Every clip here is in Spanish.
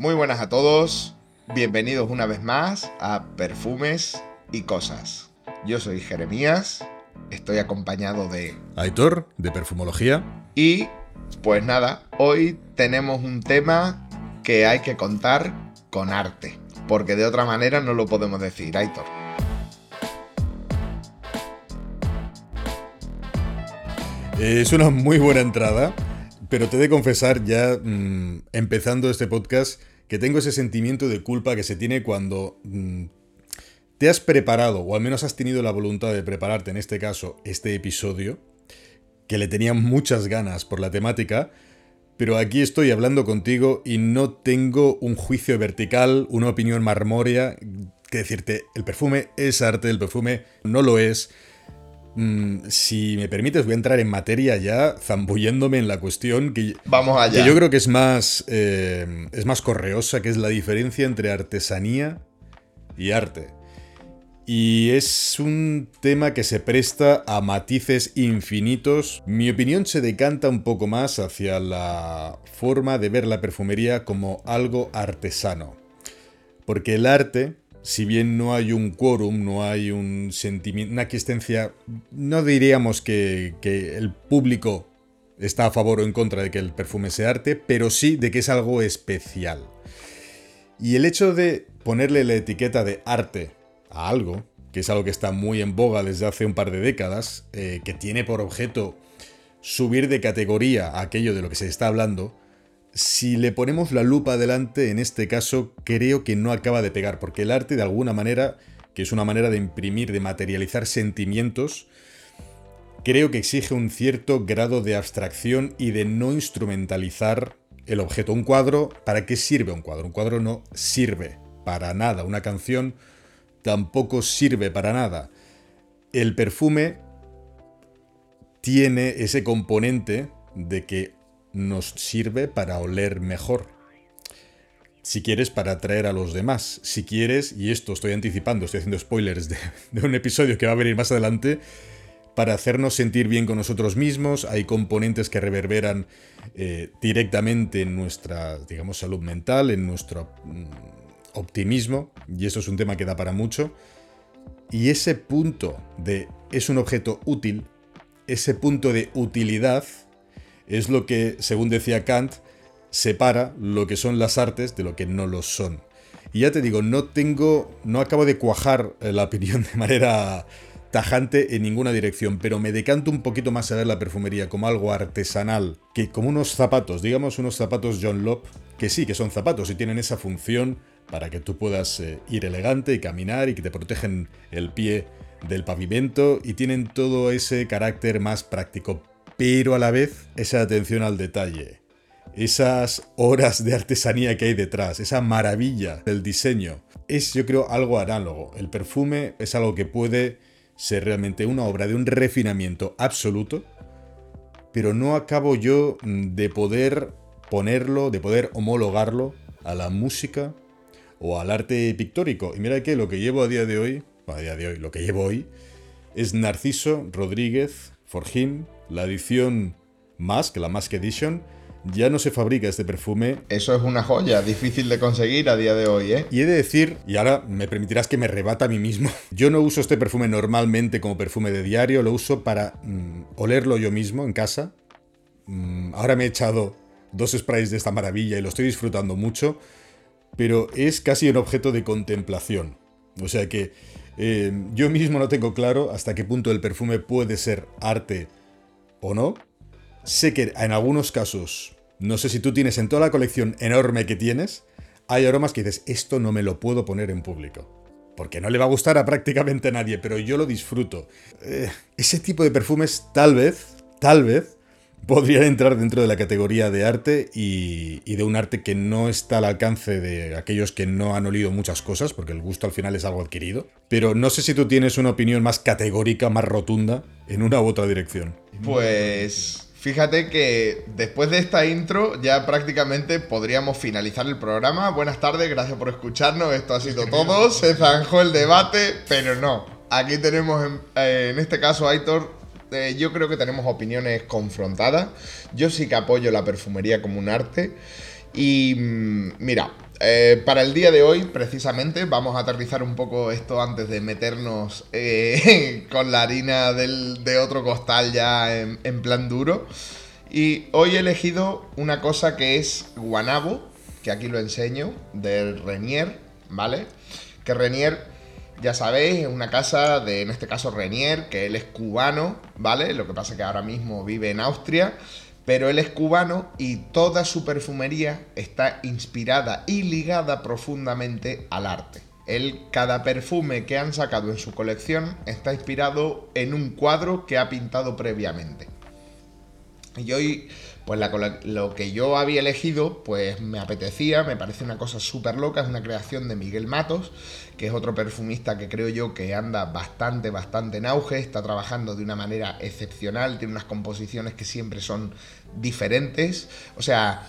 Muy buenas a todos, bienvenidos una vez más a Perfumes y Cosas. Yo soy Jeremías, estoy acompañado de Aitor, de Perfumología. Y pues nada, hoy tenemos un tema que hay que contar con arte, porque de otra manera no lo podemos decir, Aitor. Es una muy buena entrada, pero te he de confesar ya, mm, empezando este podcast, que tengo ese sentimiento de culpa que se tiene cuando mm, te has preparado, o al menos has tenido la voluntad de prepararte, en este caso, este episodio, que le tenía muchas ganas por la temática, pero aquí estoy hablando contigo y no tengo un juicio vertical, una opinión marmórea que decirte, el perfume es arte, el perfume no lo es. Mm, si me permites, voy a entrar en materia ya, zambulléndome en la cuestión que, Vamos allá. que yo creo que es más, eh, es más correosa, que es la diferencia entre artesanía y arte. Y es un tema que se presta a matices infinitos. Mi opinión se decanta un poco más hacia la forma de ver la perfumería como algo artesano. Porque el arte, si bien no hay un quórum, no hay un sentimiento, una existencia, no diríamos que, el público está a favor o en contra de que el perfume sea arte, pero sí de que es algo especial. Y el hecho de ponerle la etiqueta de arte a algo, que es algo que está muy en boga desde hace un par de décadas, eh, que tiene por objeto subir de categoría aquello de lo que se está hablando, si le ponemos la lupa adelante, en este caso creo que no acaba de pegar, porque el arte de alguna manera, que es una manera de imprimir, de materializar sentimientos, creo que exige un cierto grado de abstracción y de no instrumentalizar el objeto. Un cuadro, ¿para qué sirve un cuadro? Un cuadro no sirve para nada. Una canción tampoco sirve para nada. El perfume tiene ese componente de que nos sirve para oler mejor. Si quieres, para atraer a los demás. Si quieres, y esto estoy anticipando, estoy haciendo spoilers de, un episodio que va a venir más adelante, para hacernos sentir bien con nosotros mismos. Hay componentes que reverberan eh, directamente en nuestra, digamos, salud mental, en nuestro mm, optimismo, y eso es un tema que da para mucho. Y ese punto de es un objeto útil, ese punto de utilidad, es lo que, según decía Kant, separa lo que son las artes de lo que no lo son. Y ya te digo, no tengo, no acabo de cuajar eh, la opinión de manera tajante en ninguna dirección, pero me decanto un poquito más a ver la perfumería como algo artesanal, que como unos zapatos, digamos unos zapatos John Lop, que sí, que son zapatos y tienen esa función para que tú puedas eh, ir elegante y caminar y que te protegen el pie del pavimento y tienen todo ese carácter más práctico, pero a la vez esa atención al detalle, esas horas de artesanía que hay detrás, esa maravilla del diseño. Es yo creo algo análogo. El perfume es algo que puede ser realmente una obra de un refinamiento absoluto, pero no acabo yo de poder ponerlo, de poder homologarlo a la música o al arte pictórico. Y mira que lo que llevo a día de hoy, a día de hoy, lo que llevo hoy, es Narciso Rodríguez Forjín, la edición Mask, la Mask Edition. Ya no se fabrica este perfume. Eso es una joya, difícil de conseguir a día de hoy, ¿eh? Y he de decir, y ahora me permitirás que me rebata a mí mismo, yo no uso este perfume normalmente como perfume de diario, lo uso para mm, olerlo yo mismo en casa. Mm, ahora me he echado dos sprays de esta maravilla y lo estoy disfrutando mucho, pero es casi un objeto de contemplación. O sea que eh, yo mismo no tengo claro hasta qué punto el perfume puede ser arte o no. Sé que en algunos casos, no sé si tú tienes en toda la colección enorme que tienes, hay aromas que dices, esto no me lo puedo poner en público. Porque no le va a gustar a prácticamente nadie, pero yo lo disfruto. Eh, ese tipo de perfumes tal vez, tal vez, podrían entrar dentro de la categoría de arte y, y, de un arte que no está al alcance de aquellos que no han olido muchas cosas, porque el gusto al final es algo adquirido. Pero no sé si tú tienes una opinión más categórica, más rotunda, en una u otra dirección. Pues fíjate que después de esta intro ya prácticamente podríamos finalizar el programa. Buenas tardes, gracias por escucharnos. Esto ha sido todo. Se zanjó el debate, pero no. Aquí tenemos en, eh, en este caso, Aitor, eh, yo creo que tenemos opiniones confrontadas. Yo sí que apoyo la perfumería como un arte. Y mm, mira, eh, para el día de hoy, precisamente, vamos a aterrizar un poco esto antes de meternos eh, con la harina de otro costal ya en, en, plan duro. Y hoy he elegido una cosa que es guanabo, que aquí lo enseño, de Renier, ¿vale? Que Renier, ya sabéis, es una casa de, en este caso, Renier, que él es cubano, ¿vale? Lo que pasa es que ahora mismo vive en Austria pero él es cubano y toda su perfumería está inspirada y ligada profundamente al arte. Él, cada perfume que han sacado en su colección está inspirado en un cuadro que ha pintado previamente. Y hoy, pues lo que yo había elegido, pues me apetecía, me parece una cosa súper loca, es una creación de Miguel Matos, que es otro perfumista que creo yo que anda bastante, bastante en auge, está trabajando de una manera excepcional, tiene unas composiciones que siempre son diferentes, o sea,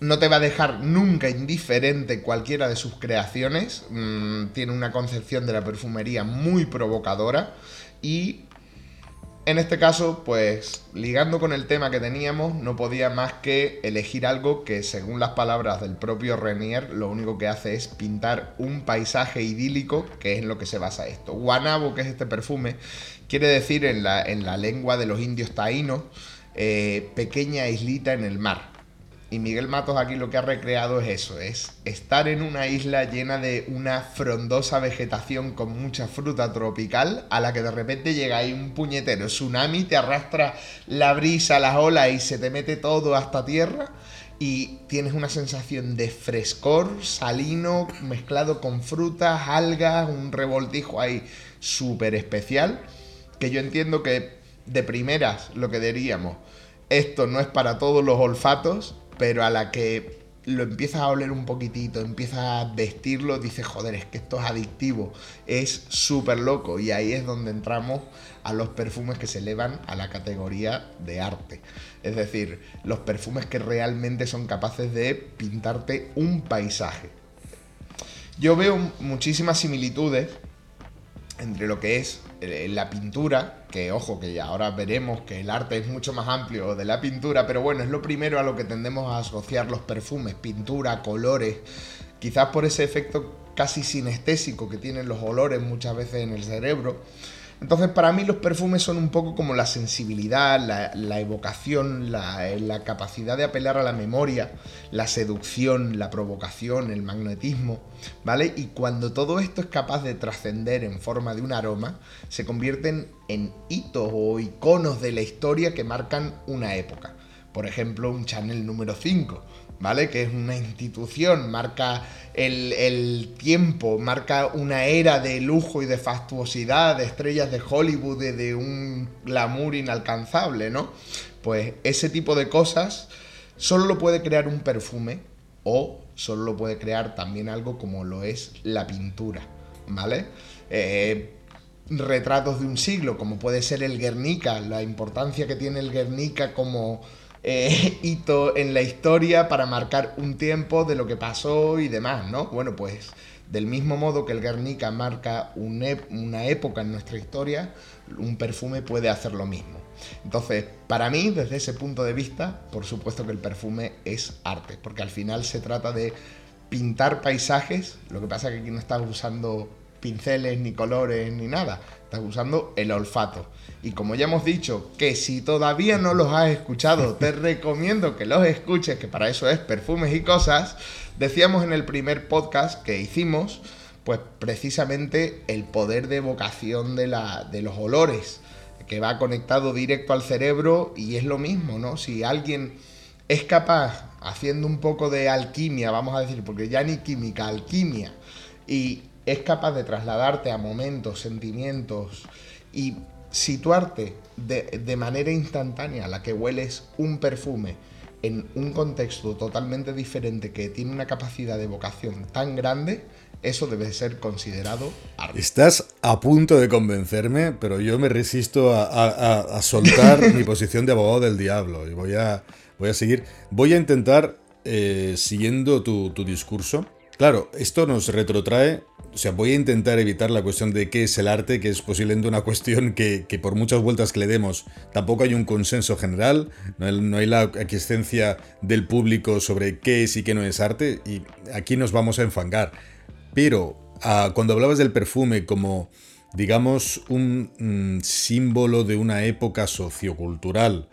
no te va a dejar nunca indiferente cualquiera de sus creaciones, mm, tiene una concepción de la perfumería muy provocadora y en este caso, pues ligando con el tema que teníamos, no podía más que elegir algo que, según las palabras del propio Renier, lo único que hace es pintar un paisaje idílico, que es en lo que se basa esto. Guanabo, que es este perfume, quiere decir en la, en la lengua de los indios taínos, eh, pequeña islita en el mar. Y Miguel Matos aquí lo que ha recreado es eso, es estar en una isla llena de una frondosa vegetación con mucha fruta tropical, a la que de repente llega ahí un puñetero tsunami, te arrastra la brisa, las olas y se te mete todo hasta tierra. Y tienes una sensación de frescor salino mezclado con frutas, algas, un revoltijo ahí súper especial. Que yo entiendo que de primeras lo que diríamos, esto no es para todos los olfatos, pero a la que lo empiezas a oler un poquitito, empiezas a vestirlo, dices, joder, es que esto es adictivo, es súper loco. Y ahí es donde entramos a los perfumes que se elevan a la categoría de arte. Es decir, los perfumes que realmente son capaces de pintarte un paisaje. Yo veo muchísimas similitudes entre lo que es la pintura, que ojo, que ahora veremos que el arte es mucho más amplio de la pintura, pero bueno, es lo primero a lo que tendemos a asociar los perfumes, pintura, colores, quizás por ese efecto casi sinestésico que tienen los olores muchas veces en el cerebro. Entonces, para mí los perfumes son un poco como la sensibilidad, la, evocación, la, capacidad de apelar a la memoria, la seducción, la provocación, el magnetismo, ¿vale? Y cuando todo esto es capaz de trascender en forma de un aroma, se convierten en hitos o iconos de la historia que marcan una época. Por ejemplo, un Chanel número 5 ¿vale? Que es una institución, marca el, tiempo, marca una era de lujo y de fastuosidad, de estrellas de Hollywood, de, de un glamour inalcanzable, ¿no? Pues ese tipo de cosas solo lo puede crear un perfume o solo lo puede crear también algo como lo es la pintura, ¿vale? Eh, retratos de un siglo, como puede ser el Guernica, la importancia que tiene el Guernica como eh, hito en la historia para marcar un tiempo de lo que pasó y demás, ¿no? Bueno, pues del mismo modo que el Guernica marca una época en nuestra historia, un perfume puede hacer lo mismo. Entonces, para mí, desde ese punto de vista, por supuesto que el perfume es arte, porque al final se trata de pintar paisajes, lo que pasa es que aquí no estás usando pinceles, ni colores, ni nada. Estás usando el olfato. Y como ya hemos dicho, que si todavía no los has escuchado, te recomiendo que los escuches, que para eso es perfumes y cosas. Decíamos en el primer podcast que hicimos, pues precisamente el poder de evocación de, la, de los olores, que va conectado directo al cerebro y es lo mismo, ¿no? Si alguien es capaz, haciendo un poco de alquimia, vamos a decir, porque ya ni química, alquimia, y es capaz de trasladarte a momentos, sentimientos y situarte de, manera instantánea a la que hueles un perfume en un contexto totalmente diferente que tiene una capacidad de evocación tan grande, eso debe ser considerado arte. Estás a punto de convencerme, pero yo me resisto a, soltar mi posición de abogado del diablo y voy a, voy a seguir. Voy a intentar, eh, siguiendo tu, tu discurso, claro, esto nos retrotrae o sea, voy a intentar evitar la cuestión de qué es el arte, que es posiblemente una cuestión que, por muchas vueltas que le demos tampoco hay un consenso general, no hay, la existencia del público sobre qué es y qué no es arte, y aquí nos vamos a enfangar. Pero ah, cuando hablabas del perfume como, digamos, un mm, símbolo de una época sociocultural,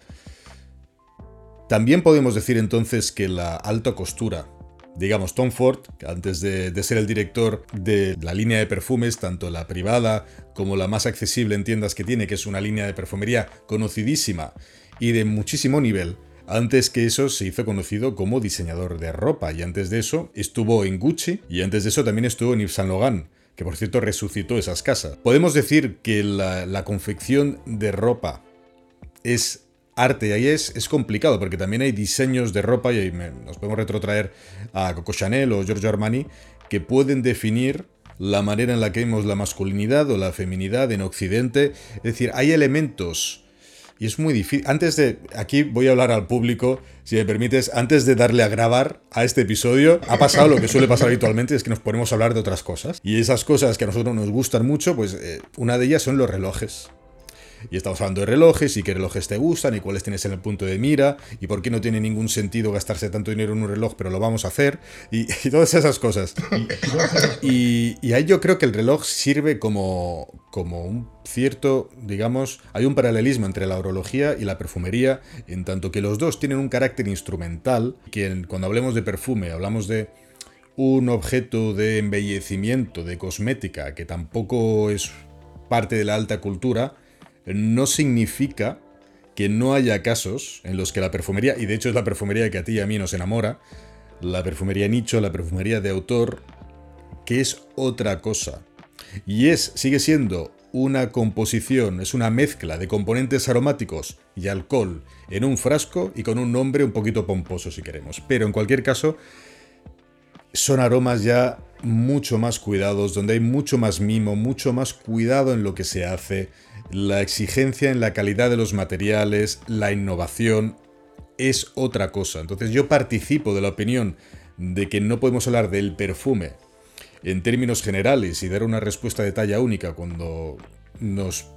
también podemos decir entonces que la alta costura, digamos, Tom Ford, antes de, ser el director de la línea de perfumes, tanto la privada como la más accesible en tiendas que tiene, que es una línea de perfumería conocidísima y de muchísimo nivel, antes que eso se hizo conocido como diseñador de ropa y antes de eso estuvo en Gucci y antes de eso también estuvo en Yves Saint Laurent que por cierto resucitó esas casas. Podemos decir que la confección de ropa es arte. Ahí es, es complicado porque también hay diseños de ropa, y ahí nos podemos retrotraer a Coco Chanel o Giorgio Armani, que pueden definir la manera en la que vemos la masculinidad o la feminidad en Occidente. Es decir, hay elementos. Y es muy difícil. Antes de. Aquí voy a hablar al público, si me permites. Antes de darle a grabar a este episodio, ha pasado lo que suele pasar habitualmente: es que nos ponemos a hablar de otras cosas. Y esas cosas que a nosotros nos gustan mucho, pues eh, una de ellas son los relojes. Y estamos hablando de relojes y qué relojes te gustan y cuáles tienes en el punto de mira y por qué no tiene ningún sentido gastarse tanto dinero en un reloj, pero lo vamos a hacer y, todas esas cosas. Y, ahí yo creo que el reloj sirve como, como un cierto, digamos, hay un paralelismo entre la orología y la perfumería, en tanto que los dos tienen un carácter instrumental, que cuando hablemos de perfume hablamos de un objeto de embellecimiento, de cosmética, que tampoco es parte de la alta cultura, no significa que no haya casos en los que la perfumería, y de hecho es la perfumería que a ti y a mí nos enamora, la perfumería nicho, la perfumería de autor, que es otra cosa. Y es, sigue siendo una composición, es una mezcla de componentes aromáticos y alcohol en un frasco y con un nombre un poquito pomposo si queremos. Pero en cualquier caso, son aromas ya mucho más cuidados, donde hay mucho más mimo, mucho más cuidado en lo que se hace, la exigencia en la calidad de los materiales, la innovación, es otra cosa. Entonces yo participo de la opinión de que no podemos hablar del perfume en términos generales y dar una respuesta de talla única cuando nos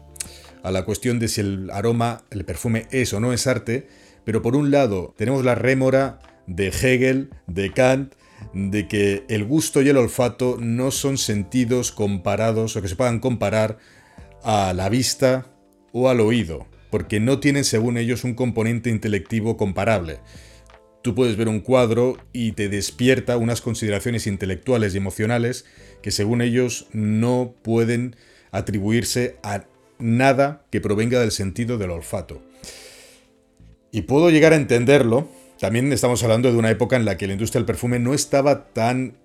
a la cuestión de si el aroma, el perfume es o no es arte, pero por un lado tenemos la rémora de Hegel, de Kant, de que el gusto y el olfato no son sentidos comparados o que se puedan comparar a la vista o al oído, porque no tienen según ellos un componente intelectivo comparable. Tú puedes ver un cuadro y te despierta unas consideraciones intelectuales y emocionales que según ellos no pueden atribuirse a nada que provenga del sentido del olfato. Y puedo llegar a entenderlo, también estamos hablando de una época en la que la industria del perfume no estaba tan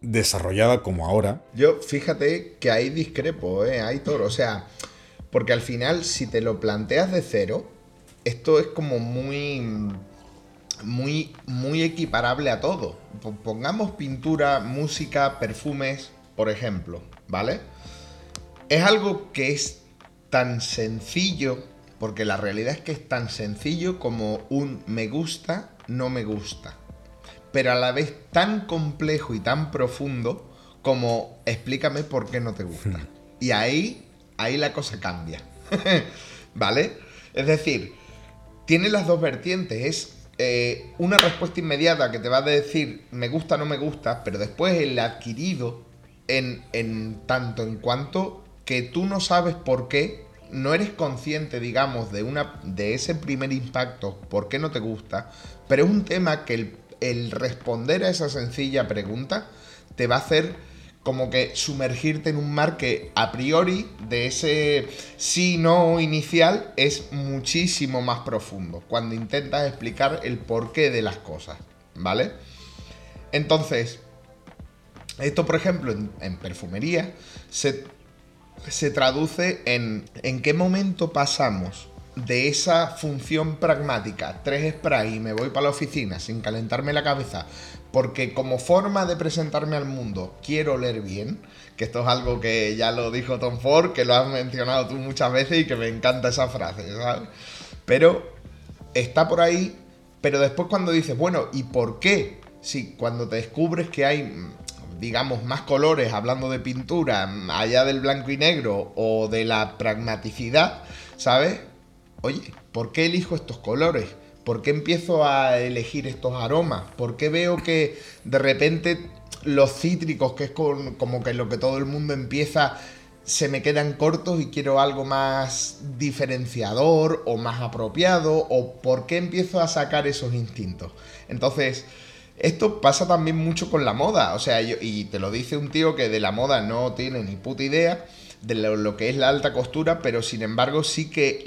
desarrollada como ahora. Yo, fíjate que ahí discrepo, ¿eh? Hay todo. O sea, porque al final, si te lo planteas de cero, esto es como muy. Muy, muy equiparable a todo. Pongamos pintura, música, perfumes, por ejemplo, ¿vale? Es algo que es tan sencillo, porque la realidad es que es tan sencillo como un me gusta, no me gusta pero a la vez tan complejo y tan profundo como explícame por qué no te gusta. Hmm. Y ahí, ahí la cosa cambia. ¿Vale? Es decir, tiene las dos vertientes. Es eh, una respuesta inmediata que te va a decir me gusta, no me gusta, pero después el adquirido en, en tanto en cuanto que tú no sabes por qué, no eres consciente, digamos, de, una, de ese primer impacto, por qué no te gusta, pero es un tema que el el responder a esa sencilla pregunta te va a hacer como que sumergirte en un mar que a priori de ese sí no inicial es muchísimo más profundo cuando intentas explicar el porqué de las cosas, ¿vale? Entonces, esto por ejemplo en, perfumería se, se traduce en en qué momento pasamos de esa función pragmática, tres sprays y me voy para la oficina sin calentarme la cabeza, porque como forma de presentarme al mundo quiero leer bien, que esto es algo que ya lo dijo Tom Ford, que lo has mencionado tú muchas veces y que me encanta esa frase, ¿sabes? Pero está por ahí, pero después cuando dices, bueno, ¿y por qué? Sí, cuando te descubres que hay digamos, más colores, hablando de pintura, allá del blanco y negro o de la pragmaticidad, ¿sabes? Oye, ¿por qué elijo estos colores? ¿Por qué empiezo a elegir estos aromas? ¿Por qué veo que de repente los cítricos, que es como que lo que todo el mundo empieza, se me quedan cortos y quiero algo más diferenciador o más apropiado? ¿O por qué empiezo a sacar esos instintos? Entonces, esto pasa también mucho con la moda. O sea, y te lo dice un tío que de la moda no tiene ni puta idea de lo, que es la alta costura, pero sin embargo sí que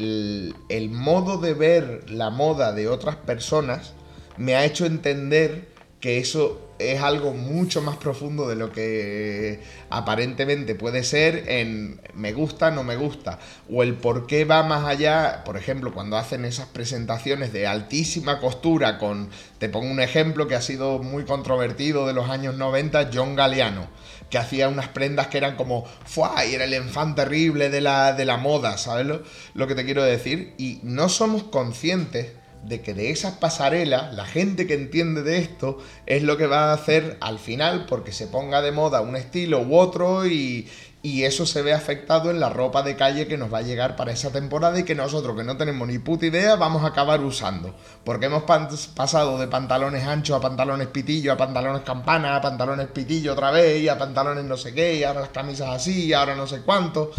el, modo de ver la moda de otras personas me ha hecho entender que eso es algo mucho más profundo de lo que aparentemente puede ser en me gusta, no me gusta, o el por qué va más allá, por ejemplo, cuando hacen esas presentaciones de altísima costura con, te pongo un ejemplo que ha sido muy controvertido de los años 90, John Galliano que hacía unas prendas que eran como, ¡fua! Y era el enfant terrible de la, de la moda, ¿sabes lo, lo que te quiero decir? Y no somos conscientes de que de esas pasarelas, la gente que entiende de esto es lo que va a hacer al final porque se ponga de moda un estilo u otro y, y eso se ve afectado en la ropa de calle que nos va a llegar para esa temporada y que nosotros que no tenemos ni puta idea vamos a acabar usando. Porque hemos pasado de pantalones anchos a pantalones pitillo, a pantalones campana, a pantalones pitillo otra vez, y a pantalones no sé qué, y ahora las camisas así, y ahora no sé cuánto.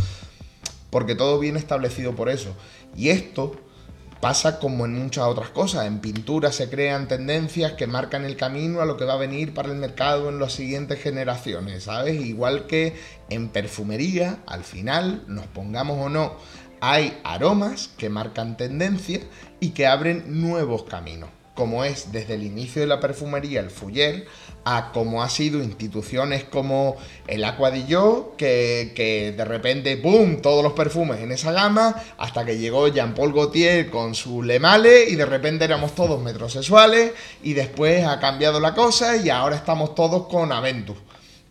Porque todo viene establecido por eso. Y esto Pasa como en muchas otras cosas. En pintura se crean tendencias que marcan el camino a lo que va a venir para el mercado en las siguientes generaciones, ¿sabes? Igual que en perfumería, al final, nos pongamos o no, hay aromas que marcan tendencia y que abren nuevos caminos como es desde el inicio de la perfumería el Fuller, a como ha sido instituciones como el Aqua que, de repente, ¡boom!, todos los perfumes en esa gama, hasta que llegó Jean-Paul Gaultier con su Le Male y de repente éramos todos metrosexuales y después ha cambiado la cosa y ahora estamos todos con Aventus,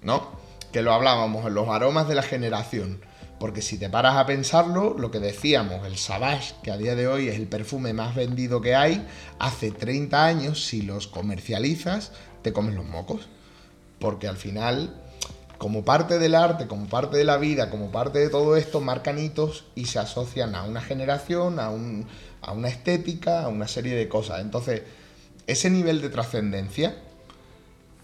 ¿no? Que lo hablábamos en los aromas de la generación. Porque si te paras a pensarlo, lo que decíamos, el Savage, que a día de hoy es el perfume más vendido que hay, hace 30 años, si los comercializas, te comes los mocos. Porque al final, como parte del arte, como parte de la vida, como parte de todo esto, marcan hitos y se asocian a una generación, a, un, a una estética, a una serie de cosas. Entonces, ese nivel de trascendencia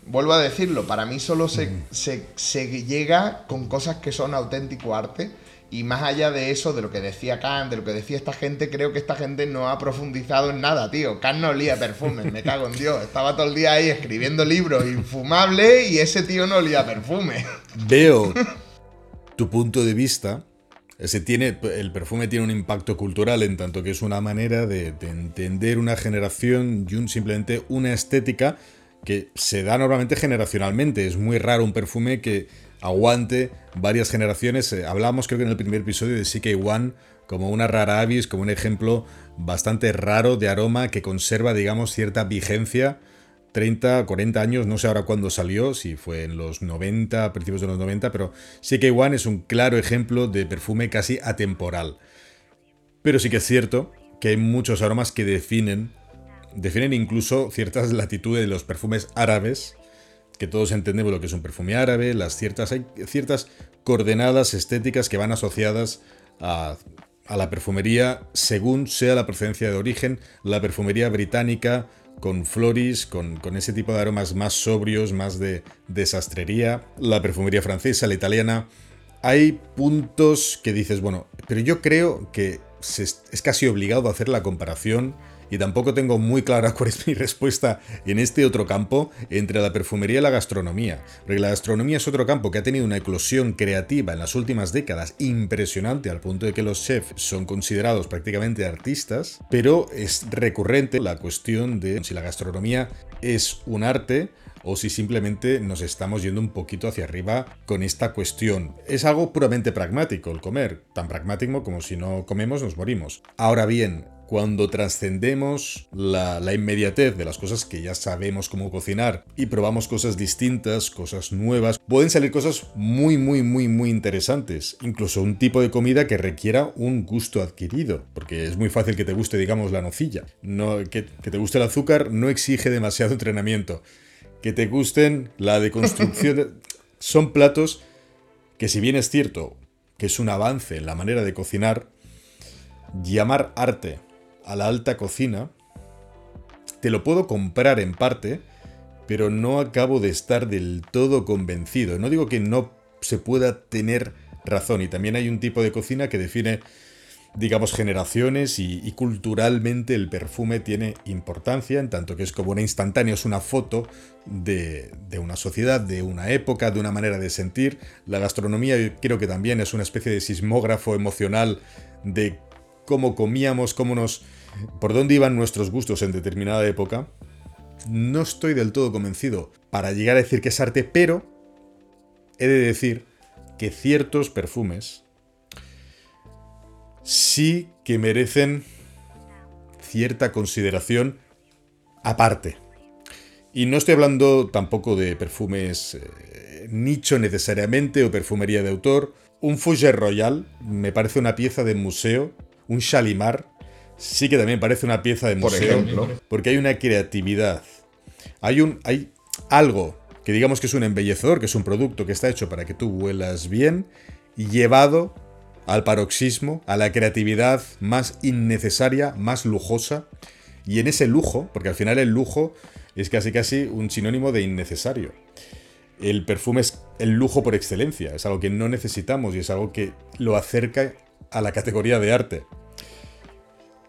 vuelvo a decirlo, para mí solo se, se, llega con cosas que son auténtico arte. Y más allá de eso, de lo que decía Kant, de lo que decía esta gente, creo que esta gente no ha profundizado en nada, tío. Kant no olía perfume, me cago en Dios. Estaba todo el día ahí escribiendo libros infumables y ese tío no olía perfume. Veo tu punto de vista. Ese tiene, el perfume tiene un impacto cultural en tanto que es una manera de, de entender una generación y un, simplemente una estética que se da normalmente generacionalmente. Es muy raro un perfume que aguante varias generaciones. Eh, hablamos creo que en el primer episodio de CK1 como una rara avis, como un ejemplo bastante raro de aroma que conserva, digamos, cierta vigencia. 30, 40 años, no sé ahora cuándo salió, si fue en los 90, principios de los 90, pero CK1 es un claro ejemplo de perfume casi atemporal. Pero sí que es cierto que hay muchos aromas que definen definen incluso ciertas latitudes de los perfumes árabes, que todos entendemos lo que es un perfume árabe, las ciertas, hay ciertas coordenadas estéticas que van asociadas a, la perfumería según sea la procedencia de origen, la perfumería británica con floris, con, con, ese tipo de aromas más sobrios, más de desastrería, la perfumería francesa, la italiana. Hay puntos que dices, bueno, pero yo creo que es casi obligado a hacer la comparación y tampoco tengo muy clara cuál es mi respuesta en este otro campo entre la perfumería y la gastronomía. Porque la gastronomía es otro campo que ha tenido una eclosión creativa en las últimas décadas impresionante al punto de que los chefs son considerados prácticamente artistas, pero es recurrente la cuestión de si la gastronomía es un arte o si simplemente nos estamos yendo un poquito hacia arriba con esta cuestión. Es algo puramente pragmático el comer, tan pragmático como si no comemos nos morimos. Ahora bien, cuando trascendemos la, inmediatez de las cosas que ya sabemos cómo cocinar y probamos cosas distintas, cosas nuevas, pueden salir cosas muy, muy, muy, muy interesantes. Incluso un tipo de comida que requiera un gusto adquirido, porque es muy fácil que te guste, digamos, la nocilla. No, que, que te guste el azúcar no exige demasiado entrenamiento que te gusten la deconstrucción. son platos que si bien es cierto que es un avance en la manera de cocinar, llamar arte a la alta cocina, te lo puedo comprar en parte, pero no acabo de estar del todo convencido. No digo que no se pueda tener razón, y también hay un tipo de cocina que define digamos, generaciones y, culturalmente el perfume tiene importancia, en tanto que es como una instantánea, es una foto de, una sociedad, de una época, de una manera de sentir. La gastronomía creo que también es una especie de sismógrafo emocional de cómo comíamos, cómo nos... por dónde iban nuestros gustos en determinada época. No estoy del todo convencido para llegar a decir que es arte, pero he de decir que ciertos perfumes sí que merecen cierta consideración aparte. Y no estoy hablando tampoco de perfumes eh, nicho necesariamente o perfumería de autor. Un Fougère Royal me parece una pieza de museo. Un Shalimar sí que también parece una pieza de museo. Porque hay una creatividad. Hay, un, hay algo que digamos que es un embellecedor, que es un producto que está hecho para que tú huelas bien y llevado al paroxismo, a la creatividad más innecesaria, más lujosa. Y en ese lujo, porque al final el lujo es casi casi un sinónimo de innecesario. El perfume es el lujo por excelencia, es algo que no necesitamos y es algo que lo acerca a la categoría de arte.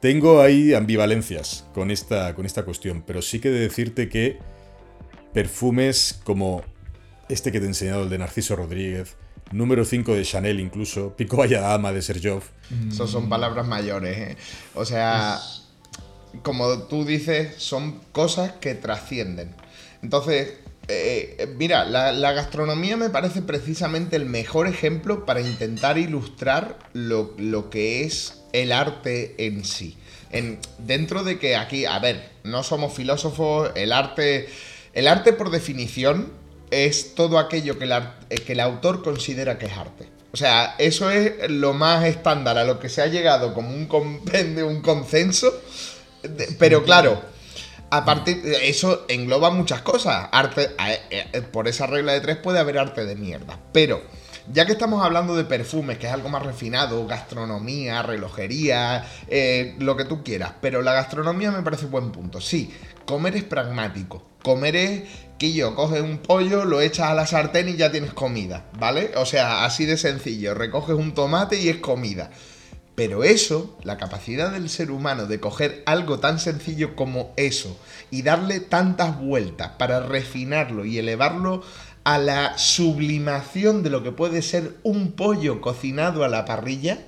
Tengo ahí ambivalencias con esta, con esta cuestión, pero sí que de decirte que perfumes como este que te he enseñado, el de Narciso Rodríguez, número 5 de Chanel incluso, Pico Valladama de Sergio. Eso son palabras mayores, ¿eh? O sea, como tú dices, son cosas que trascienden. Entonces, eh, mira, la, gastronomía me parece precisamente el mejor ejemplo para intentar ilustrar lo, lo que es el arte en sí. En, dentro de que aquí, a ver, no somos filósofos, el arte, el arte por definición es todo aquello que, eh, que el autor considera que es arte. O sea, eso es lo más estándar a lo que se ha llegado como un compendio, un consenso. Pero claro, a partir eso engloba muchas cosas. Arte, eh, eh, por esa regla de tres puede haber arte de mierda. Pero ya que estamos hablando de perfumes, que es algo más refinado, gastronomía, relojería, lo que tú quieras, pero la gastronomía me parece buen punto. Sí, comer es pragmático. Comer es que yo coges un pollo, lo echas a la sartén y ya tienes comida, ¿vale? O sea, así de sencillo, recoges un tomate y es comida. Pero eso, la capacidad del ser humano de coger algo tan sencillo como eso y darle tantas vueltas para refinarlo y elevarlo a la sublimación de lo que puede ser un pollo cocinado a la parrilla,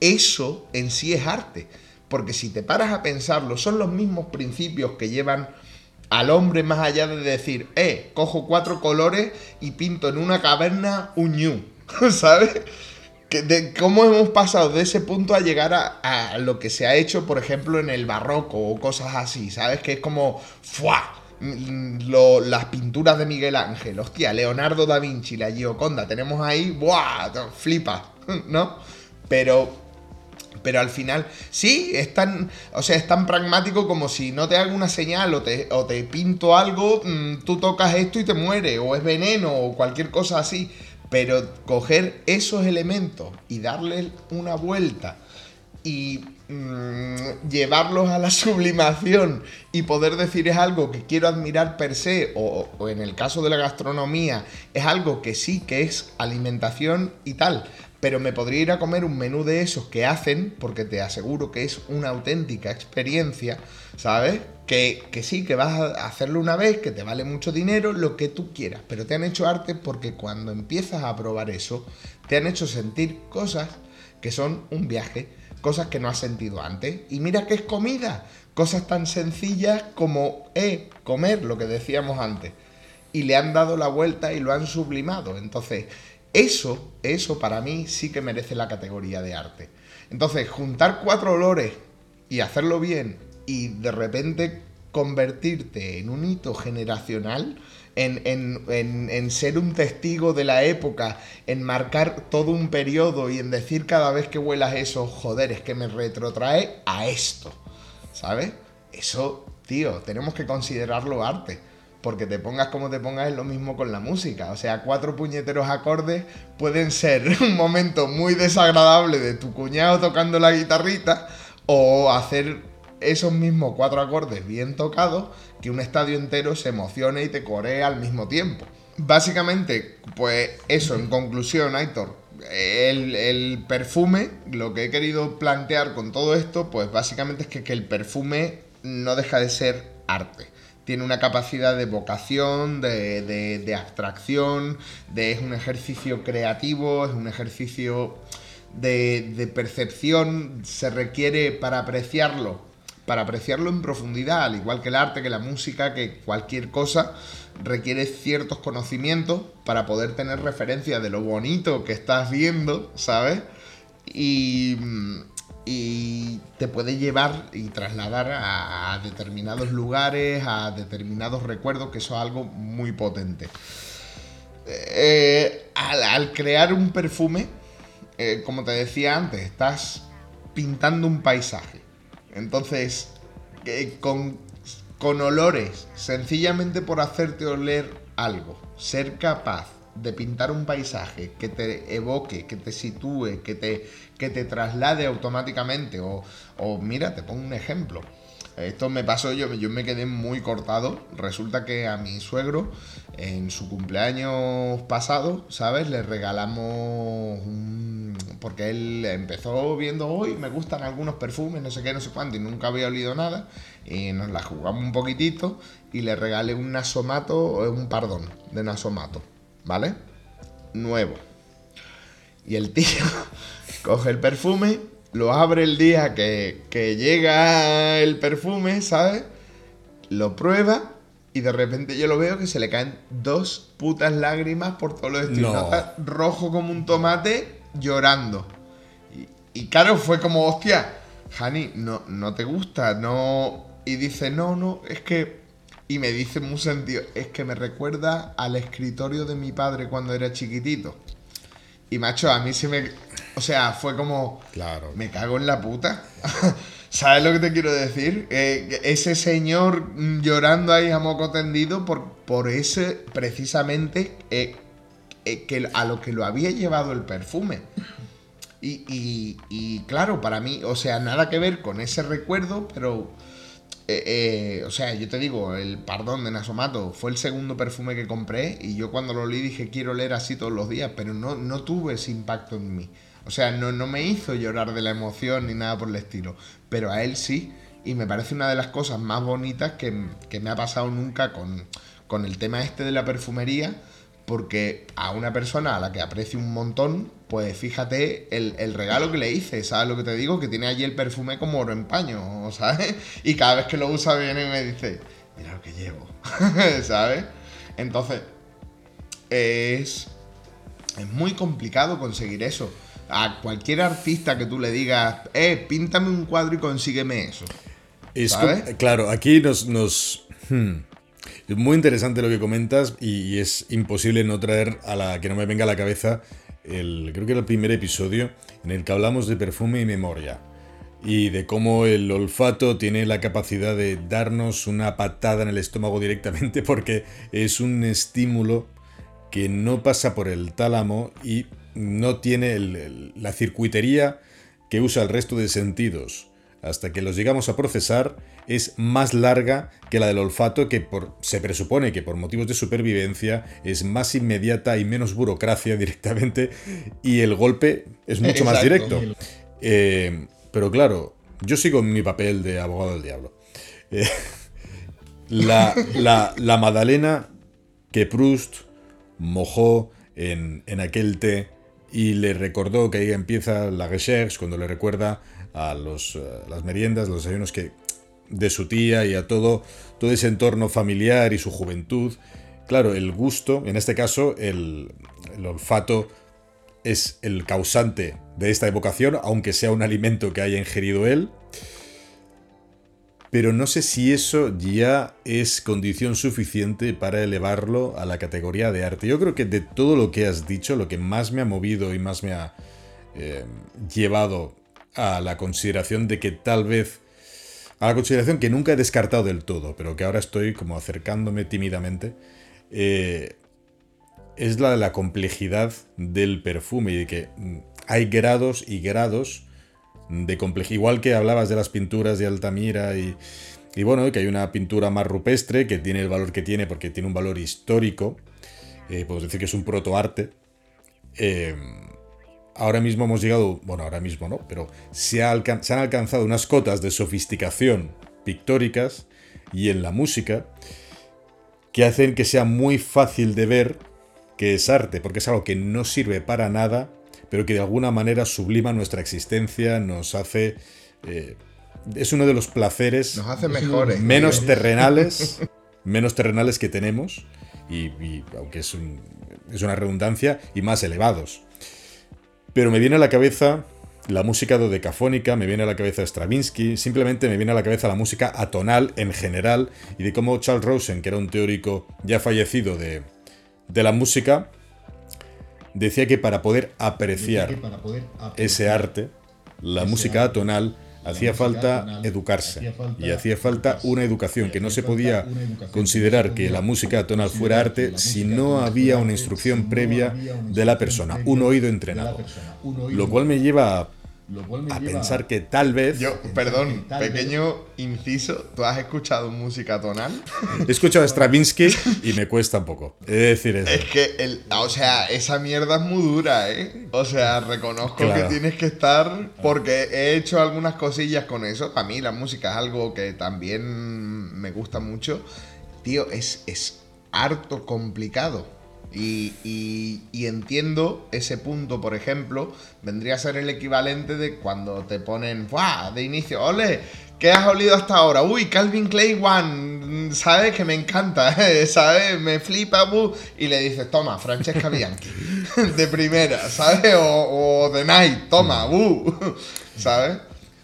eso en sí es arte. Porque si te paras a pensarlo, son los mismos principios que llevan al hombre más allá de decir, eh, cojo cuatro colores y pinto en una caverna un ñu, ¿sabes? de cómo hemos pasado de ese punto a llegar a, lo que se ha hecho, por ejemplo, en el barroco o cosas así, ¿sabes? Que es como, ¡fua! Las pinturas de Miguel Ángel, hostia, Leonardo da Vinci, la Gioconda, tenemos ahí, ¡buah! Flipa, ¿no? Pero pero al final, sí, es tan, o sea, es tan pragmático como si no te hago una señal o te, o te pinto algo, mm, tú tocas esto y te muere, o es veneno, o cualquier cosa así. Pero coger esos elementos y darle una vuelta y mm, llevarlos a la sublimación y poder decir es algo que quiero admirar per se, o, o, en el caso de la gastronomía, es algo que sí que es alimentación y tal, pero me podría ir a comer un menú de esos que hacen, porque te aseguro que es una auténtica experiencia, ¿sabes? Que, sí, que vas a hacerlo una vez, que te vale mucho dinero, lo que tú quieras, pero te han hecho arte porque cuando empiezas a probar eso, te han hecho sentir cosas que son un viaje, cosas que no has sentido antes. Y mira que es comida, cosas tan sencillas como, eh, comer, lo que decíamos antes. Y le han dado la vuelta y lo han sublimado. Entonces, eso, eso para mí sí que merece la categoría de arte. Entonces, juntar cuatro olores y hacerlo bien y de repente convertirte en un hito generacional, en, en, ser un testigo de la época, en marcar todo un periodo y en decir cada vez que huelas eso, joder, es que me retrotrae a esto, ¿sabes? Eso, tío, tenemos que considerarlo arte. porque te pongas como te pongas es lo mismo con la música. O sea, cuatro puñeteros acordes pueden ser un momento muy desagradable de tu cuñado tocando la guitarrita o hacer esos mismos cuatro acordes bien tocados que un estadio entero se emocione y te coree al mismo tiempo. Básicamente, pues eso, en conclusión, Aitor, el, perfume, lo que he querido plantear con todo esto, pues básicamente es que, el perfume no deja de ser arte tiene una capacidad de vocación, de, abstracción, de, es un ejercicio creativo, es un ejercicio de, percepción, se requiere para apreciarlo, para apreciarlo en profundidad, al igual que el arte, que la música, que cualquier cosa, requiere ciertos conocimientos para poder tener referencia de lo bonito que estás viendo, ¿sabes? Y y te puede llevar y trasladar a, determinados lugares, a determinados recuerdos, que eso es algo muy potente. Eh, al, crear un perfume, eh, como te decía antes, estás pintando un paisaje. Entonces, con, con olores, sencillamente por hacerte oler algo, ser capaz de pintar un paisaje que te evoque, que te sitúe, que te, que te traslade automáticamente. O, o mira, te pongo un ejemplo. Esto me pasó, yo, yo me quedé muy cortado. Resulta que a mi suegro, en su cumpleaños pasado, ¿sabes? Le regalamos un... Porque él empezó viendo, hoy me gustan algunos perfumes, no sé qué, no sé cuánto, y nunca había olido nada. Y nos la jugamos un poquitito y le regalé un nasomato, un pardón de nasomato. ¿vale? Nuevo. Y el tío coge el perfume, lo abre el día que, llega el perfume, ¿sabes? Lo prueba y de repente yo lo veo que se le caen dos putas lágrimas por todo lo destino. Rojo como un tomate, llorando. Y, y claro, fue como, hostia, Hani, no, no te gusta, no... Y dice, no, no, es que y me dice muy sentido, es que me recuerda al escritorio de mi padre cuando era chiquitito. Y macho, a mí se me... O sea, fue como... Claro. Me cago en la puta. ¿Sabes lo que te quiero decir? Eh, ese señor llorando ahí a moco tendido por, por ese, precisamente, eh, eh, que a lo que lo había llevado el perfume. Y, y, claro, para mí, o sea, nada que ver con ese recuerdo, pero eh, eh, o sea, yo te digo, el pardón de Nasomato fue el segundo perfume que compré y yo cuando lo leí dije quiero leer así todos los días, pero no, no tuve ese impacto en mí. O sea, no, no me hizo llorar de la emoción ni nada por el estilo, pero a él sí. Y me parece una de las cosas más bonitas que, que me ha pasado nunca con, con el tema este de la perfumería porque a una persona a la que aprecio un montón, pues fíjate el, regalo que le hice, ¿sabes lo que te digo? Que tiene allí el perfume como oro en paño, ¿sabes? Y cada vez que lo usa viene y me dice, mira lo que llevo, ¿sabes? Entonces, es, es muy complicado conseguir eso. A cualquier artista que tú le digas, eh, píntame un cuadro y consígueme eso. ¿sabes? claro, aquí nos... nos hmm, es muy interesante lo que comentas y, es imposible no traer a la que no me venga a la cabeza el, creo que era el primer episodio en el que hablamos de perfume y memoria y de cómo el olfato tiene la capacidad de darnos una patada en el estómago directamente porque es un estímulo que no pasa por el tálamo y no tiene la circuitería que usa el resto de sentidos hasta que los llegamos a procesar es más larga que la del olfato que por, se presupone que por motivos de supervivencia es más inmediata y menos burocracia directamente y el golpe es mucho más directo. Eh, pero claro, yo sigo en mi papel de abogado del diablo. Eh, la, la, Madalena que Proust mojó en, en aquel té y le recordó que ahí empieza la recherche cuando le recuerda a los, eh, las meriendas, los desayunos que, de su tía y a todo, todo ese entorno familiar y su juventud. Claro, el gusto, en este caso el, el olfato es el causante de esta evocación, aunque sea un alimento que haya ingerido él. Pero no sé si eso ya es condición suficiente para elevarlo a la categoría de arte. Yo creo que de todo lo que has dicho, lo que más me ha movido y más me ha eh, llevado a la consideración de que tal vez a la consideración que nunca he descartado del todo, pero que ahora estoy como acercándome tímidamente, eh, es la de la complejidad del perfume y de que mm, hay grados y grados de complejidad. Igual que hablabas de las pinturas de Altamira y, y bueno, que hay una pintura más rupestre que tiene el valor que tiene porque tiene un valor histórico. Eh, podemos decir que es un protoarte. Eh, ahora mismo hemos llegado, bueno, ahora mismo no, pero se, se han alcanzado unas cotas de sofisticación pictóricas y en la música que hacen que sea muy fácil de ver que es arte, porque es algo que no sirve para nada, pero que de alguna manera sublima nuestra existencia, nos hace... Eh, es uno de los placeres nos hace mejores, menos terrenales, menos terrenales que tenemos, y, aunque es, es una redundancia, y más elevados. Pero me viene a la cabeza la música dodecafónica, me viene a la cabeza Stravinsky, simplemente me viene a la cabeza la música atonal en general y de cómo Charles Rosen, que era un teórico ya fallecido de, de la música, decía que para poder apreciar, ese arte, la música atonal, hacía falta educarse y hacía falta una educación, que no se podía considerar que la música atonal fuera arte si no había una instrucción previa de la persona, un oído entrenado. Lo cual me lleva a a pensar que tal vez. Yo, perdón, pequeño inciso. ¿Tú has escuchado música tonal? He escuchado a Stravinsky y me cuesta un poco. He de decir eso. Es que, el, o sea, esa mierda es muy dura, ¿eh? O sea, reconozco que tienes que estar. Porque he hecho algunas cosillas con eso. A mí la música es algo que también me gusta mucho. Tío, es, es harto complicado. Y, entiendo ese punto, por ejemplo, vendría a ser el equivalente de cuando te ponen, ¡buah! De inicio, ¡ole! ¿Qué has olido hasta ahora? Uy, Calvin Clay One, ¿sabes? Que me encanta, ¿sabes? Me flipa, bu. Y le dices, toma, Francesca Bianchi, de primera, ¿sabes? O, The Night, toma, bu, ¿sabes?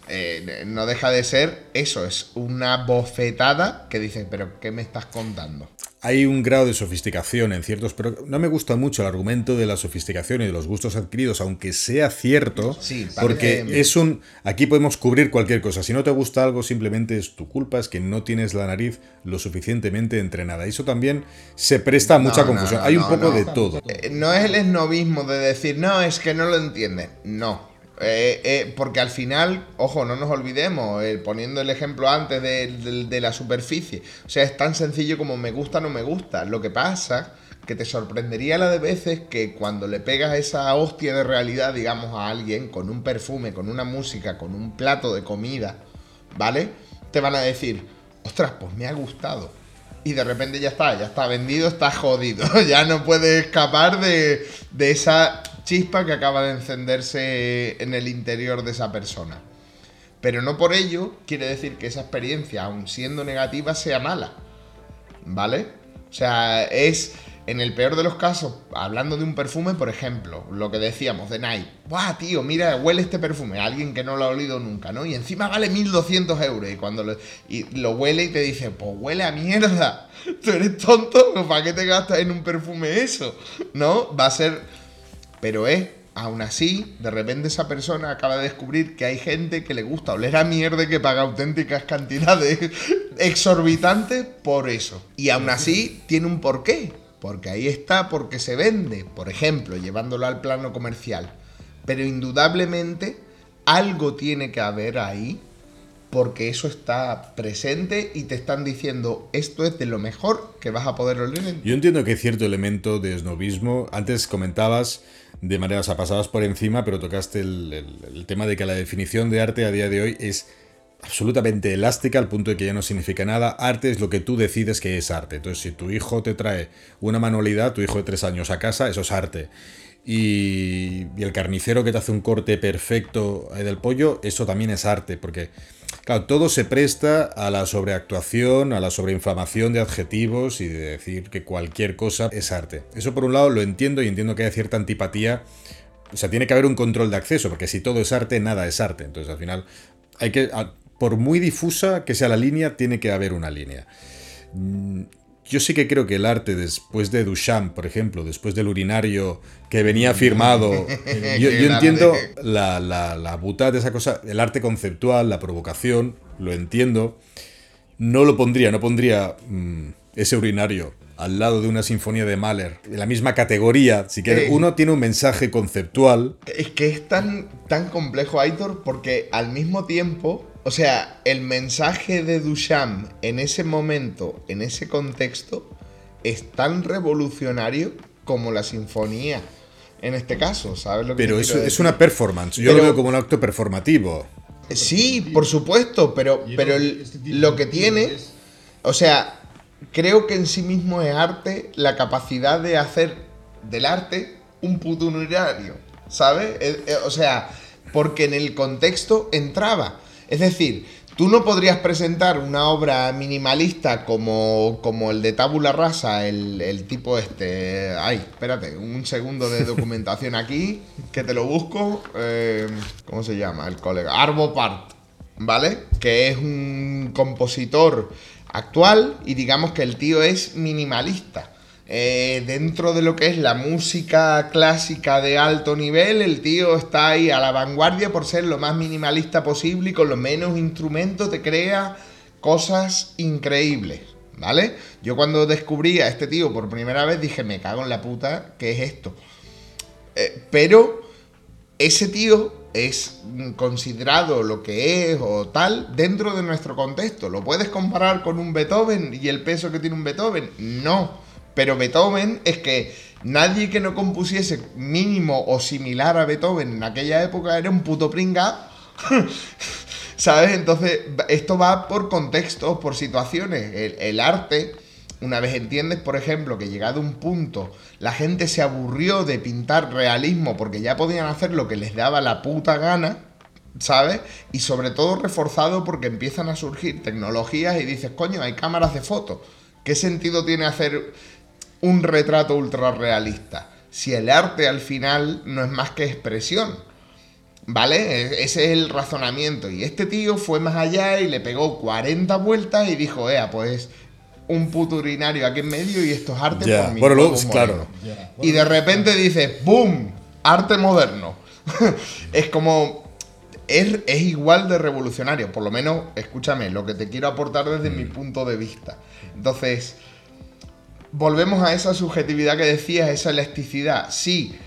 Eh, no deja de ser eso, es una bofetada que dices, pero ¿qué me estás contando? Hay un grado de sofisticación en ciertos, pero no me gusta mucho el argumento de la sofisticación y de los gustos adquiridos, aunque sea cierto, porque es un, aquí podemos cubrir cualquier cosa. Si no te gusta algo, simplemente es tu culpa, es que no tienes la nariz lo suficientemente entrenada. Eso también se presta a mucha confusión. hay un poco de todo. Eh, no es el esnovismo de decir, no, es que no lo entiende. No, eh, eh, porque al final, ojo, no nos olvidemos, eh, poniendo el ejemplo antes de, la superficie, o sea, es tan sencillo como me gusta o no me gusta. Lo que pasa que te sorprendería la de veces que cuando le pegas esa hostia de realidad, digamos, a alguien con un perfume, con una música, con un plato de comida, ¿vale? Te van a decir, ostras, pues me ha gustado. Y de repente ya está, ya está vendido, está jodido. ya no puede escapar de, de esa chispa que acaba de encenderse en el interior de esa persona. Pero no por ello quiere decir que esa experiencia, aun siendo negativa, sea mala. ¿Vale? O sea, es en el peor de los casos, hablando de un perfume, por ejemplo, lo que decíamos de Night. ¡Buah, tío! Mira, huele este perfume. Alguien que no lo ha olido nunca, ¿no? Y encima vale 1200 euros. Y cuando lo, huele y te dice, pues huele a mierda. Tú eres tonto, ¿para qué te gastas en un perfume eso? ¿No? Va a ser pero es, aún así, de repente esa persona acaba de descubrir que hay gente que le gusta oler a mierda y que paga auténticas cantidades exorbitantes por eso. Y aún así tiene un porqué. Porque ahí está, porque se vende, por ejemplo, llevándolo al plano comercial. Pero indudablemente algo tiene que haber ahí porque eso está presente y te están diciendo esto es de lo mejor que vas a poder oler. Yo entiendo que hay cierto elemento de snobismo. Antes comentabas de maneras pasadas por encima, pero tocaste el, tema de que la definición de arte a día de hoy es absolutamente elástica al punto de que ya no significa nada. Arte es lo que tú decides que es arte. Entonces, si tu hijo te trae una manualidad, tu hijo de tres años a casa, eso es arte. Y, y el carnicero que te hace un corte perfecto del pollo, eso también es arte, porque Claro, todo se presta a la sobreactuación, a la sobreinflamación de adjetivos y de decir que cualquier cosa es arte. Eso por un lado lo entiendo y entiendo que hay cierta antipatía. O sea, tiene que haber un control de acceso, porque si todo es arte, nada es arte. Entonces, al final, hay que. Por muy difusa que sea la línea, tiene que haber una línea. Mm, yo sí que creo que el arte después de Duchamp, por ejemplo, después del urinario que venía firmado, yo, entiendo la, la, la de esa cosa, el arte conceptual, la provocación, lo entiendo. No lo pondría, no pondría mm, ese urinario al lado de una sinfonía de Mahler, en la misma categoría. Si que uno tiene un mensaje conceptual. Es que es tan, tan complejo, Aitor, porque al mismo tiempo, o sea, el mensaje de Duchamp en ese momento, en ese contexto, es tan revolucionario como la sinfonía. En este caso, ¿sabes lo que Pero eso es una performance. Yo lo veo como un acto performativo. Sí, por supuesto, pero, pero lo que tiene, o sea, creo que en sí mismo es arte la capacidad de hacer del arte un puto unitario, ¿sabes? Eh, eh, o sea, porque en el contexto entraba. Es decir, tú no podrías presentar una obra minimalista como, como el de Tabula Rasa, el, tipo este... Ay, espérate, un segundo de documentación aquí, que te lo busco. Eh, ¿Cómo se llama? El colega. Arvo Part, ¿vale? Que es un compositor actual y digamos que el tío es minimalista. Eh, dentro de lo que es la música clásica de alto nivel, el tío está ahí a la vanguardia por ser lo más minimalista posible y con los menos instrumentos te crea cosas increíbles, ¿vale? Yo cuando descubrí a este tío por primera vez dije, me cago en la puta, ¿qué es esto? Eh, pero ese tío es considerado lo que es o tal dentro de nuestro contexto. ¿Lo puedes comparar con un Beethoven y el peso que tiene un Beethoven? No. Pero Beethoven es que nadie que no compusiese mínimo o similar a Beethoven en aquella época era un puto pringa. ¿Sabes? Entonces, esto va por contextos, por situaciones. el arte una vez entiendes, por ejemplo, que llegado un punto la gente se aburrió de pintar realismo porque ya podían hacer lo que les daba la puta gana, ¿sabes? Y sobre todo reforzado porque empiezan a surgir tecnologías y dices, coño, hay cámaras de fotos. ¿Qué sentido tiene hacer un retrato ultra realista? Si el arte al final no es más que expresión. ¿Vale? E-, ese es el razonamiento. Y este tío fue más allá y le pegó 40 vueltas y dijo, ea, pues un puto urinario aquí en medio y esto es arte por mi bueno, claro. y de repente dices, ¡boom! Arte moderno. es como. Es, igual de revolucionario. Por lo menos, escúchame, lo que te quiero aportar desde mi mm. punto de vista. Entonces, volvemos a esa subjetividad que decías, esa elasticidad. Sí.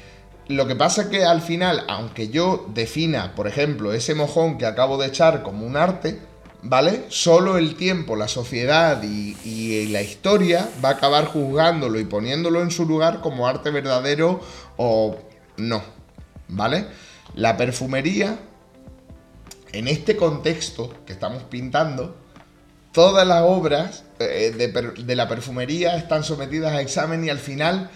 Lo que pasa es que al final, aunque yo defina, por ejemplo, ese mojón que acabo de echar como un arte, ¿vale? Solo el tiempo, la sociedad y, la historia va a acabar juzgándolo y poniéndolo en su lugar como arte verdadero o no, ¿vale? La perfumería, en este contexto que estamos pintando, todas las obras eh, de, la perfumería están sometidas a examen y al final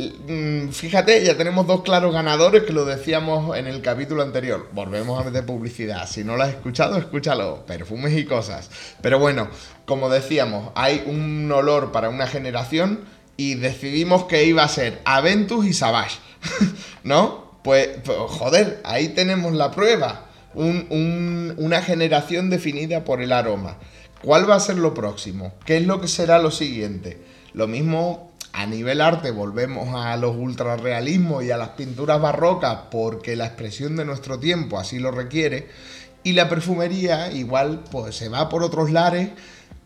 Mm, fíjate, ya tenemos dos claros ganadores que lo decíamos en el capítulo anterior. Volvemos a meter publicidad. Si no lo has escuchado, escúchalo. Perfumes y cosas. Pero bueno, como decíamos, hay un olor para una generación y decidimos que iba a ser Aventus y Savage. ¿No? Pues, pues, joder, ahí tenemos la prueba. una generación definida por el aroma. ¿Cuál va a ser lo próximo? ¿Qué es lo que será lo siguiente? Lo mismo a nivel arte volvemos a los ultrarrealismos y a las pinturas barrocas porque la expresión de nuestro tiempo así lo requiere. Y la perfumería igual pues se va por otros lares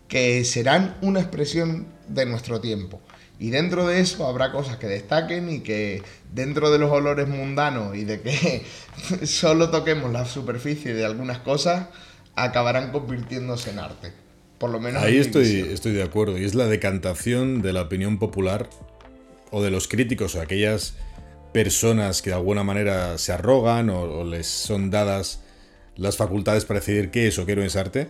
que serán una expresión de nuestro tiempo. Y dentro de eso habrá cosas que destaquen y que dentro de los olores mundanos y de que solo toquemos la superficie de algunas cosas, acabarán convirtiéndose en arte. Por lo menos. Ahí estoy, estoy de acuerdo. Y es la decantación de la opinión popular o de los críticos o aquellas personas que de alguna manera se arrogan o, les son dadas las facultades para decidir qué es o qué no es arte.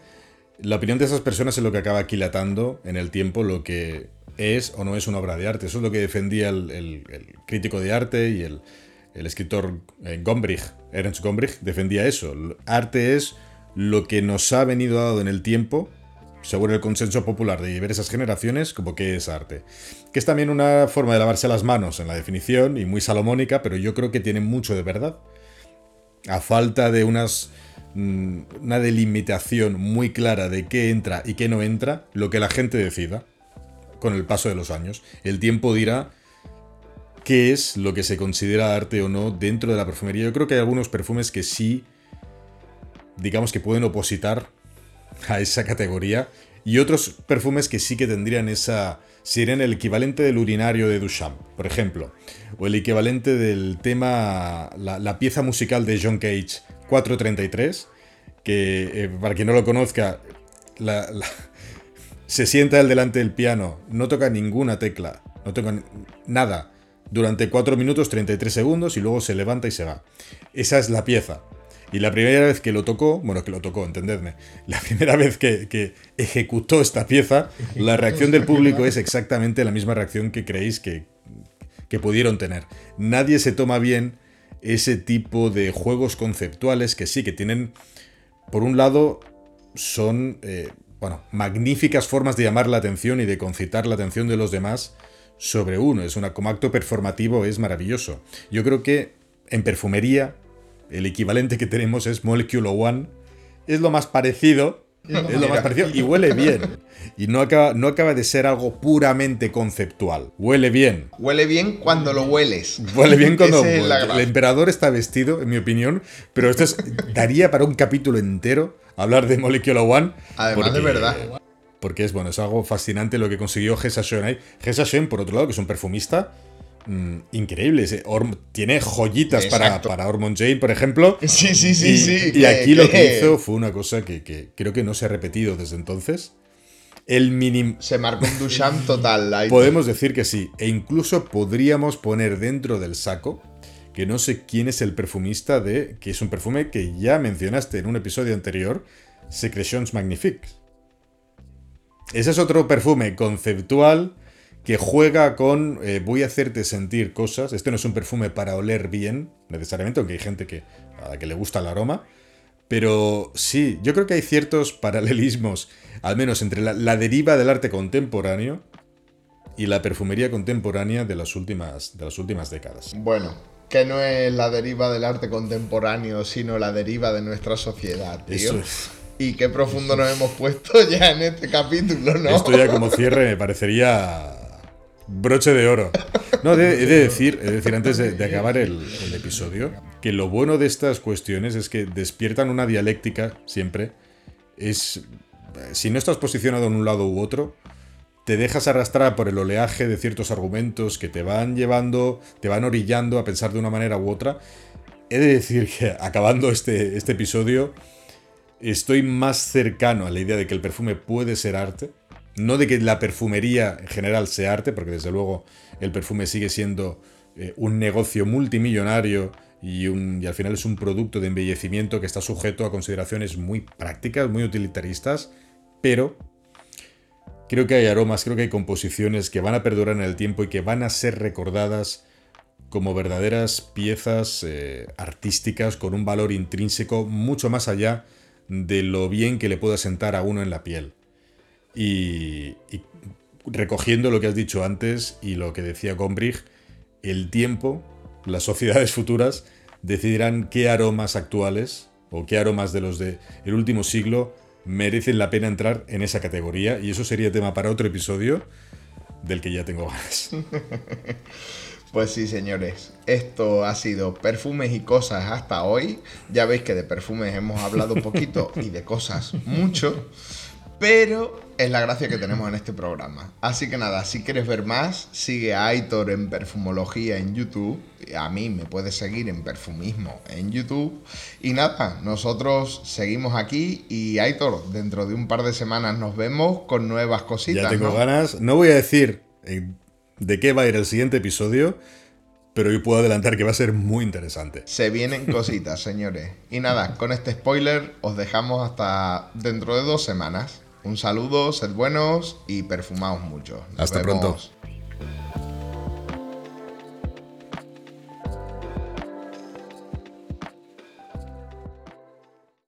La opinión de esas personas es lo que acaba aquilatando en el tiempo lo que es o no es una obra de arte. Eso es lo que defendía el, crítico de arte y el, escritor eh, Gombrich, Ernst Gombrich, defendía eso. Arte es lo que nos ha venido dado en el tiempo según el consenso popular de diversas generaciones, como que es arte. Que es también una forma de lavarse las manos en la definición y muy salomónica, pero yo creo que tiene mucho de verdad. A falta de unas, mm, una delimitación muy clara de qué entra y qué no entra, lo que la gente decida con el paso de los años. El tiempo dirá qué es lo que se considera arte o no dentro de la perfumería. Yo creo que hay algunos perfumes que sí, digamos que pueden opositar a esa categoría. Y otros perfumes que sí que tendrían esa. Serían el equivalente del urinario de Duchamp, por ejemplo. O el equivalente del tema. La, pieza musical de John Cage 433. Que, eh, para quien no lo conozca, se sienta él delante del piano, no toca ninguna tecla, no toca nada durante 4 minutos 33 segundos y luego se levanta y se va. Esa es la pieza. Y la primera vez que lo tocó, bueno, que lo tocó, entendedme, la primera vez que, ejecutó esta pieza, la reacción del público es exactamente la misma reacción que creéis que, que pudieron tener. Nadie se toma bien ese tipo de juegos conceptuales que sí, que tienen, por un lado, son, eh, bueno, magníficas formas de llamar la atención y de concitar la atención de los demás sobre uno. Es una, como acto performativo es maravilloso. Yo creo que en perfumería el equivalente que tenemos es Molecule One. Es lo más parecido. Es lo más parecido y huele bien. Y no acaba, no acaba de ser algo puramente conceptual. Huele bien. Huele bien cuando lo hueles. Huele bien cuando el emperador está vestido, en mi opinión. Pero esto es, daría para un capítulo entero hablar de Molecule One. Además de verdad porque es bueno, es algo fascinante lo que consiguió Gesa Shen ahí. Gesa por otro lado, que es un perfumista mm, increíble. tiene joyitas para, para Ormond Jane, por ejemplo. Sí, sí, sí, y, sí. Y aquí lo que hizo fue una cosa que, creo que no se ha repetido desde entonces. El mínimo. Se marcó un Duchamp total. Podemos decir que sí. E incluso podríamos poner dentro del saco que no sé quién es el perfumista de. que es un perfume que ya mencionaste en un episodio anterior, Secretions Magnifiques. Ese es otro perfume conceptual que juega con eh, voy a hacerte sentir cosas. Este no es un perfume para oler bien, necesariamente, aunque hay gente que, a la que le gusta el aroma. Pero sí, yo creo que hay ciertos paralelismos, al menos entre la, deriva del arte contemporáneo y la perfumería contemporánea de las últimas, de las últimas décadas. Bueno, que no es la deriva del arte contemporáneo, sino la deriva de nuestra sociedad, tío. Eso es. Y qué profundo nos hemos puesto ya en este capítulo, ¿no? Esto ya como cierre me parecería broche de oro. No, he de, decir, decir antes de, acabar el, episodio, que lo bueno de estas cuestiones es que despiertan una dialéctica siempre. Es. Si no estás posicionado en un lado u otro, te dejas arrastrar por el oleaje de ciertos argumentos que te van llevando, te van orillando a pensar de una manera u otra. He de decir que acabando este, este episodio estoy más cercano a la idea de que el perfume puede ser arte. No de que la perfumería en general sea arte, porque desde luego el perfume sigue siendo eh, un negocio multimillonario y, al final es un producto de embellecimiento que está sujeto a consideraciones muy prácticas, muy utilitaristas, pero creo que hay aromas, creo que hay composiciones que van a perdurar en el tiempo y que van a ser recordadas como verdaderas piezas eh, artísticas con un valor intrínseco mucho más allá de lo bien que le pueda sentar a uno en la piel. Y, recogiendo lo que has dicho antes y lo que decía Gombrich, el tiempo, las sociedades futuras, decidirán qué aromas actuales o qué aromas de los del el último siglo merecen la pena entrar en esa categoría. Y eso sería tema para otro episodio del que ya tengo ganas. Pues sí, señores, esto ha sido perfumes y cosas hasta hoy. Ya veis que de perfumes hemos hablado un poquito y de cosas mucho, pero es la gracia que tenemos en este programa. Así que nada, si quieres ver más, sigue a Aitor en perfumología en YouTube. A mí me puedes seguir en perfumismo en YouTube. Y nada, nosotros seguimos aquí y Aitor, dentro de un par de semanas nos vemos con nuevas cositas. Ya tengo ganas. No voy a decir de qué va a ir el siguiente episodio, pero yo puedo adelantar que va a ser muy interesante. Se vienen cositas, señores. Y nada, con este spoiler os dejamos hasta dentro de dos semanas. Un saludo, sed buenos y perfumaos mucho. hasta pronto.